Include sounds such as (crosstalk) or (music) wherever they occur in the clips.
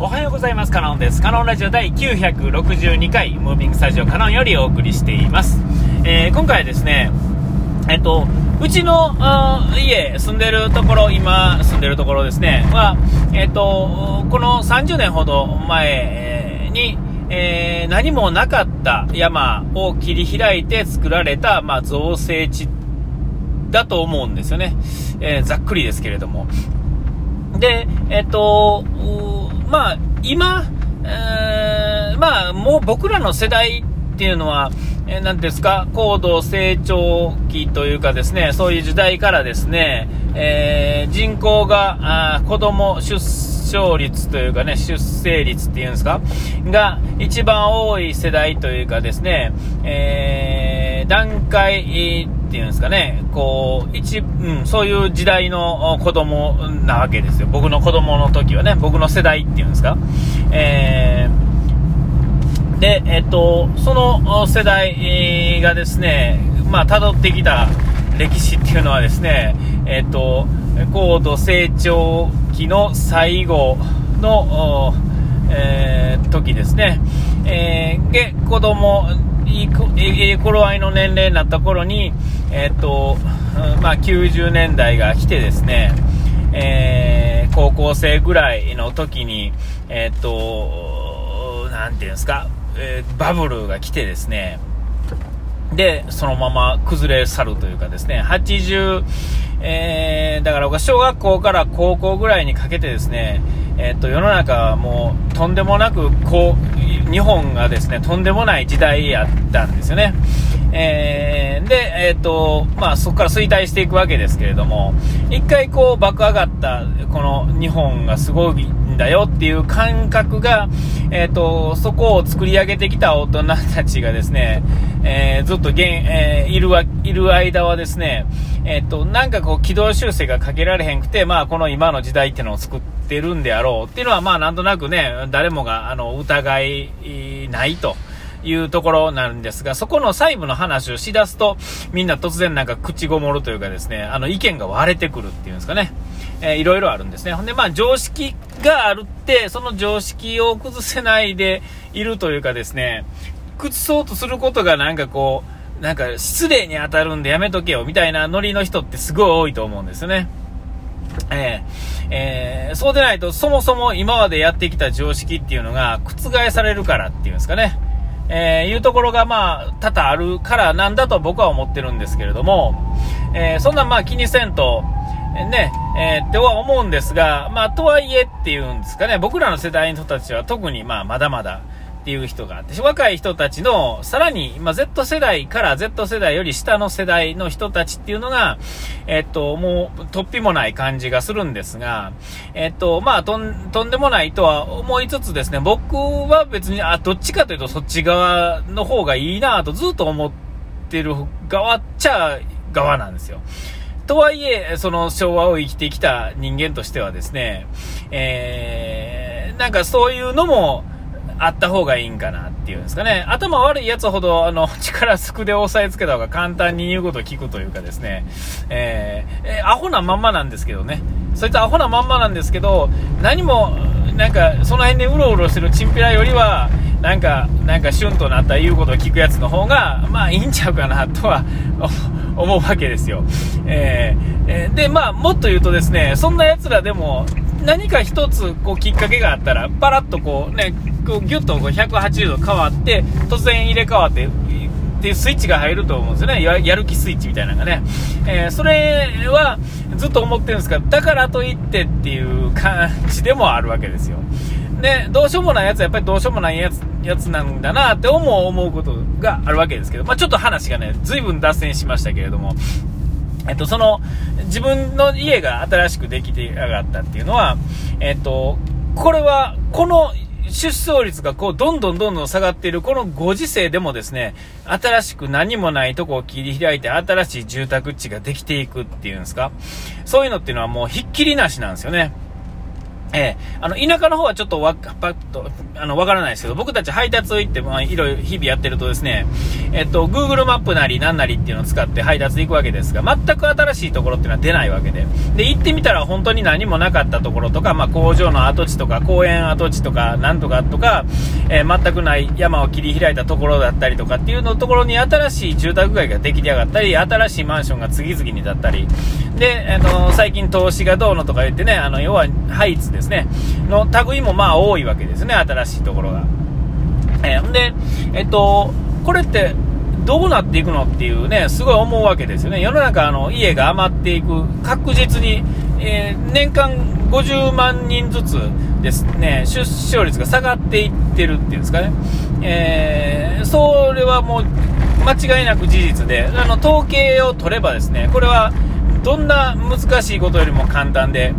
おはようございます。カノンです。カノンラジオ第962回、ムービングスタジオカノンよりお送りしています。えー、今回はですね、えっと、うちの家、住んでるところ、今住んでるところですね、は、えっと、この30年ほど前に、えー、何もなかった山を切り開いて作られた、まあ、造成地だと思うんですよね。えー、ざっくりですけれども。で、えっと、まあ、今、えー、まあ、もう僕らの世代っていうのは、えー、なんですか、高度成長期というかですね、そういう時代からですね、えー、人口が、あ子供出生率というかね、出生率っていうんですか、が一番多い世代というかですね、えー、段階、っていうんですかね、こう、一、うん、そういう時代の子供なわけですよ。僕の子供の時はね、僕の世代っていうんですか。えー、で、えっと、その世代がですね、まあ、辿ってきた歴史っていうのはですね、えっと、高度成長期の最後の、えー、時ですね。えー、で、子供、いい頃合いの年齢になった頃に、えっと、まあ、90年代が来てですね、えー、高校生ぐらいの時に、えっと、なんていうんですか、えー、バブルが来てですね、で、そのまま崩れ去るというかですね、80、えー、だから僕は小学校から高校ぐらいにかけてですね、えっと、世の中はもうとんでもなくこう、日本がですね、とんでもない時代やったんですよね。えー、で、えっと、まあそこから衰退していくわけですけれども、一回こう爆上がったこの日本がすごいんだよっていう感覚が、えっと、そこを作り上げてきた大人たちがですね、えー、ずっと現、えー、いるわ、いる間はですね、えっ、と、なんかこう軌道修正がかけられへんくて、まあこの今の時代っていうのを作ってるんであろうっていうのは、まあなんとなくね、誰もがあの疑いないと。いうところなんですが、そこの細部の話をしだすと、みんな突然なんか口ごもるというかですね、あの意見が割れてくるっていうんですかね。えー、いろいろあるんですね。ほんで、まあ常識があるって、その常識を崩せないでいるというかですね、崩そうとすることがなんかこう、なんか失礼に当たるんでやめとけよみたいなノリの人ってすごい多いと思うんですよね。えー、えー、そうでないとそもそも今までやってきた常識っていうのが覆されるからっていうんですかね。えー、いうところがまあ多々あるからなんだと僕は思ってるんですけれども、えー、そんなまあ気にせんと、ね、えー、っては思うんですが、まあとはいえっていうんですかね、僕らの世代の人たちは特にまあまだまだ、っていう人があって、若い人たちの、さらに、ま、Z 世代から Z 世代より下の世代の人たちっていうのが、えっと、もう、突飛もない感じがするんですが、えっと、まあ、とん、とんでもないとは思いつつですね、僕は別に、あ、どっちかというとそっち側の方がいいなとずっと思ってる側っちゃ側なんですよ。とはいえ、その昭和を生きてきた人間としてはですね、えー、なんかそういうのも、あった方がいいんかなっていうんですかね。頭悪いやつほど、あの、(laughs) 力すくで押さえつけた方が簡単に言うことを聞くというかですね、えー、えー、アホなまんまなんですけどね。そいつアホなまんまなんですけど、何も、なんか、その辺でうろうろしてるチンピラよりは、なんか、なんか、シュンとなった言うことを聞くやつの方が、まあ、いいんちゃうかな、とは (laughs) 思うわけですよ。えー、え、で、まあ、もっと言うとですね、そんな奴らでも、何か一つ、こう、きっかけがあったら、パラッとこう、ね、こうギュッとこう180度変わって、突然入れ替わって、っていうスイッチが入ると思うんですよね。やる気スイッチみたいなのがね。えー、それはずっと思ってるんですが、だからといってっていう感じでもあるわけですよ。で、どうしようもないやつはやっぱりどうしようもないやつ、やつなんだなって思う、思うことがあるわけですけど、まあちょっと話がね、随分脱線しましたけれども、えっと、その、自分の家が新しくできてやがったっていうのは、えっと、これは、この出生率がこう、どんどんどんどん下がっている、このご時世でもですね、新しく何もないとこを切り開いて、新しい住宅地ができていくっていうんですか？そういうのっていうのはもうひっきりなしなんですよね。えー、あの、田舎の方はちょっとわ、パッと、あの、わからないですけど、僕たち配達行って、まあ、いろいろ日々やってるとですね、えっと、Google マップなりなんなりっていうのを使って配達行くわけですが、全く新しいところっていうのは出ないわけで。で、行ってみたら本当に何もなかったところとか、まあ、工場の跡地とか、公園跡地とか、なんとかとか、えー、全くない山を切り開いたところだったりとかっていうのところに新しい住宅街が出来上がったり、新しいマンションが次々に建ったり、で、あの、最近投資がどうのとか言ってね、あの、要は、ハイツですね、の類もまあ多いわけですね、新しいところが。えー、で、えっと、これって、どうなっていくのっていうね、すごい思うわけですよね。世の中、あの、家が余っていく、確実に、えー、年間50万人ずつですね、出生率が下がっていってるっていうんですかね。えー、それはもう、間違いなく事実で、あの、統計を取ればですね、これは、どんな難しいことよりも簡単で、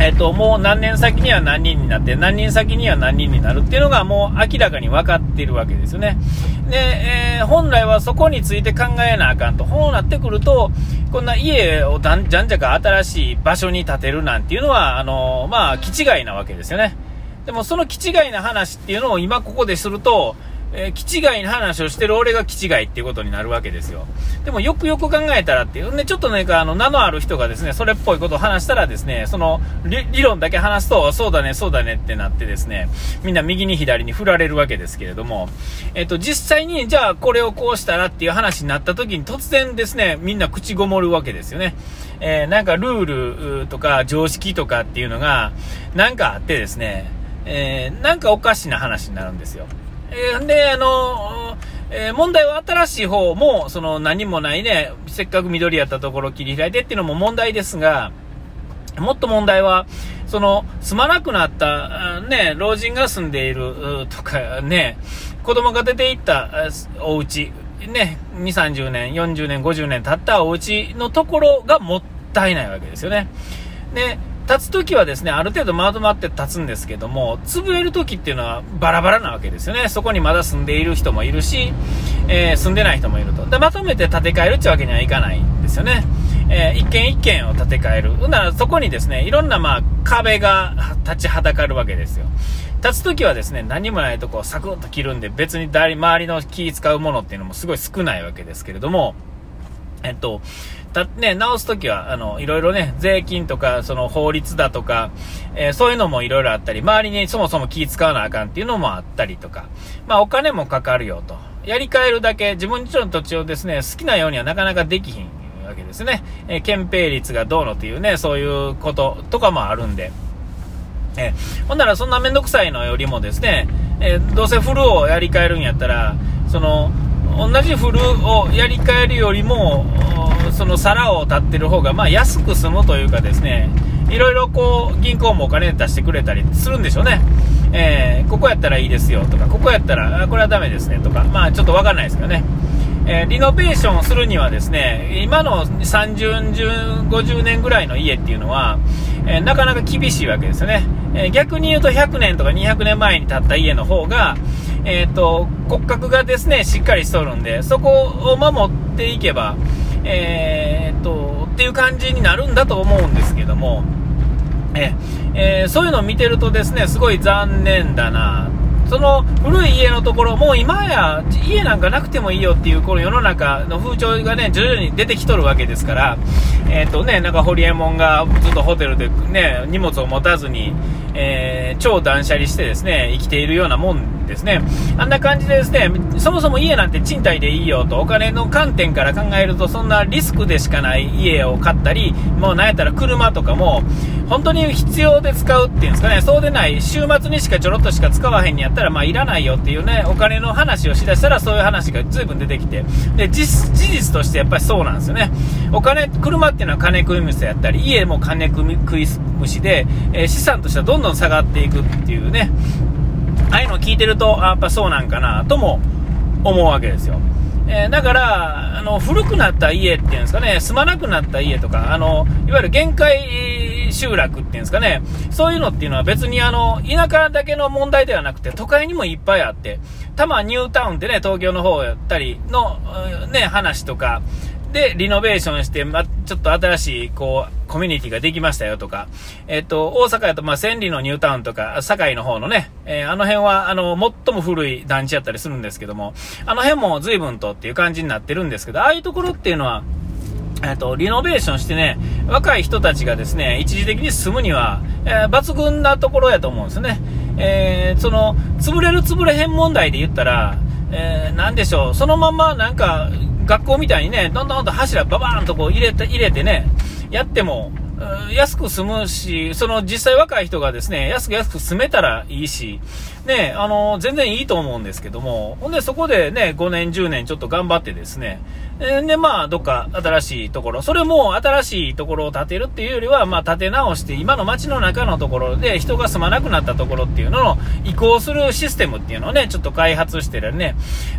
えっと、もう何年先には何人になって、何人先には何人になるっていうのがもう明らかに分かっているわけですよね。で、えー、本来はそこについて考えなあかんと。こうなってくると、こんな家をじゃんじゃか新しい場所に建てるなんていうのは、あのー、まあ、気違いなわけですよね。でもその気違いな話っていうのを今ここですると、えー、気違いな話をしてる俺が気違いっていうことになるわけですよ。でもよくよく考えたらっていう、ね、ちょっとね、あの、名のある人がですね、それっぽいことを話したらですね、その理論だけ話すと、そうだね、そうだねってなってですね、みんな右に左に振られるわけですけれども、えっ、ー、と、実際に、じゃあこれをこうしたらっていう話になった時に突然ですね、みんな口ごもるわけですよね。えー、なんかルールとか常識とかっていうのが、なんかあってですね、えー、なんかおかしな話になるんですよ。えー、で、あのえー、問題は新しい方も、その何もないね、せっかく緑やったところを切り開いてっていうのも問題ですが、もっと問題は、その、住まなくなった、ね、老人が住んでいるとかね、子供が出ていったお家、ね、2、30年、40年、50年経ったお家のところがもったいないわけですよね。で、立つ時はですね、ある程度まとまって立つんですけども、潰れる時っていうのはバラバラなわけですよね。そこにまだ住んでいる人もいるし、えー、住んでない人もいると。で、まとめて建て替えるってわけにはいかないんですよね。えー、一軒一軒を建て替える。ほんならそこにですね、いろんなまあ壁が立ちはだかるわけですよ。立つ時はですね、何もないとこをサクッと切るんで、別に周りの気使うものっていうのもすごい少ないわけですけれども、えっと、た、ね、直すときは、あの、いろいろね、税金とか、その法律だとか、えー、そういうのもいろいろあったり、周りにそもそも気使わなあかんっていうのもあったりとか、まあお金もかかるよと。やり替えるだけ、自分自身の土地をですね、好きなようにはなかなかできひんわけですね。えー、憲兵率がどうのっていうね、そういうこととかもあるんで。えー、ほんならそんなめんどくさいのよりもですね、え、どうせフルをやり替えるんやったら、その、同じフルをやり替えるよりも、その皿を立ってる方が、まあ、安く済むというかですね、いろいろこう、銀行もお金出してくれたりするんでしょうね。えー、ここやったらいいですよとか、ここやったら、これはダメですねとか、まあ、ちょっとわかんないですけどね。えー、リノベーションするにはですね、今の30、50年ぐらいの家っていうのは、えー、なかなか厳しいわけですよね。え、逆に言うと100年とか200年前に建った家の方が、えっ、と、骨格がですね、しっかりしとるんで、そこを守っていけば、えっと、っていう感じになるんだと思うんですけども、ええー、そういうのを見てるとですね、すごい残念だな。その古い家のところ、もう今や家なんかなくてもいいよっていうこの世の中の風潮がね、徐々に出てきとるわけですから、えっ、ー、とね、なんかホリエモンがずっとホテルでね、荷物を持たずに、えー、超断捨離してですね、生きているようなもんですね。あんな感じでですね、そもそも家なんて賃貸でいいよと、お金の観点から考えると、そんなリスクでしかない家を買ったり、もうなんやったら車とかも、本当に必要で使うっていうんですかね、そうでない、週末にしかちょろっとしか使わへんにやったら、まあ、いらないよっていうね、お金の話をしだしたら、そういう話が随分出てきて、で、事実としてやっぱりそうなんですよね。お金、車っていうのは金食い虫やったり、家も金食い虫で、えー、資産としてはどんどん下がっていくっていうね、ああいうのを聞いてると、あやっぱそうなんかな、とも思うわけですよ。えー、だから、あの、古くなった家っていうんですかね、住まなくなった家とか、あの、いわゆる限界集落っていうんですかね、そういうのっていうのは別にあの、田舎だけの問題ではなくて、都会にもいっぱいあって、多摩ニュータウンってね、東京の方やったりの、ね、話とか、で、リノベーションして、ま、ちょっと新しい、こう、コミュニティができましたよとか、えっと、大阪やと、まあ、千里のニュータウンとか、堺の方のね、えー、あの辺は、あの、最も古い団地やったりするんですけども、あの辺も随分とっていう感じになってるんですけど、ああいうところっていうのは、えっと、リノベーションしてね、若い人たちがですね、一時的に住むには、えー、抜群なところやと思うんですね。えー、その、潰れる潰れへん問題で言ったら、えー、なんでしょう、そのままなんか、学校みたいにね、どんどんどん柱ババーンとこう入れて、入れてね、やっても、安く済むし、その実際若い人がですね、安く安く住めたらいいし、ね、あの、全然いいと思うんですけども、ほんでそこでね、5年、10年ちょっと頑張ってですね、で、まあ、どっか新しいところ、それも新しいところを建てるっていうよりは、まあ、建て直して、今の街の中のところで人が住まなくなったところっていうのを移行するシステムっていうのをね、ちょっと開発してるね、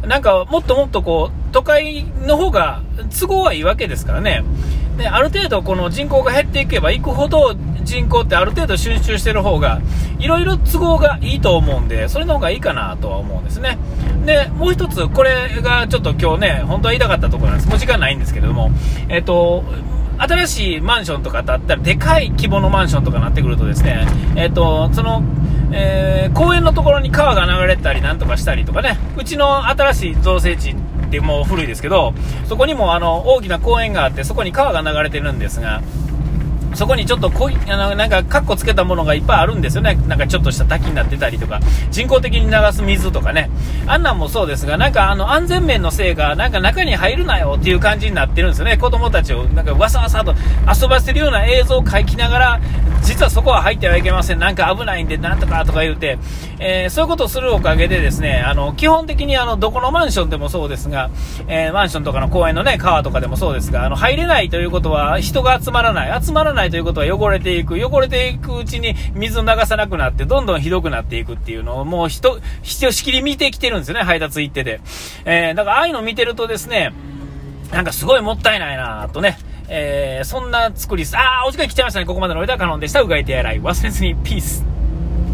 なんかもっともっとこう、都会の方が都合はいいわけですからね。で、ある程度この人口が減っていけばいくほど人口ってある程度集中してる方が、いろいろ都合がいいと思うんで、それの方がいいかなとは思うんですね。で、もう一つ、これがちょっと今日ね、本当は言いたかったところなんです。もう時間ないんですけれども、えっと、新しいマンションとかだったら、でかい規模のマンションとかなってくるとですね、えっと、その、えー、公園のところに川が流れたりなんとかしたりとかね、うちの新しい造成地ってもう古いですけど、そこにもあの大きな公園があって、そこに川が流れてるんですが、そこにちょっとこいあのなんかカッコつけたものがいっぱいあるんですよね、なんかちょっとした滝になってたりとか、人工的に流す水とかね、あんなんもそうですが、なんかあの安全面のせいか、なんか中に入るなよっていう感じになってるんですよね、子供たちをなんかわさわさと遊ばせるような映像を描きながら、実はそこは入ってはいけません、なんか危ないんで、なんとかとか言うて、えー、そういうことをするおかげでですね、あの基本的にあのどこのマンションでもそうですが、えー、マンションとかの公園のね、川とかでもそうですが、あの入れないということは人が集まらない、集まらないということは汚れていく、汚れていくうちに水を流さなくなって、どんどんひどくなっていくっていうのを、もう人、ひとしきり見てきてるんですよね、配達行ってて。えー、だからああいうの見てるとですね、なんかすごいもったいないなとね、えー、そんな作りです。あー、お時間来ちゃいましたね。ここまでの間はカノンでした。うがい手洗い忘れずに、ピース。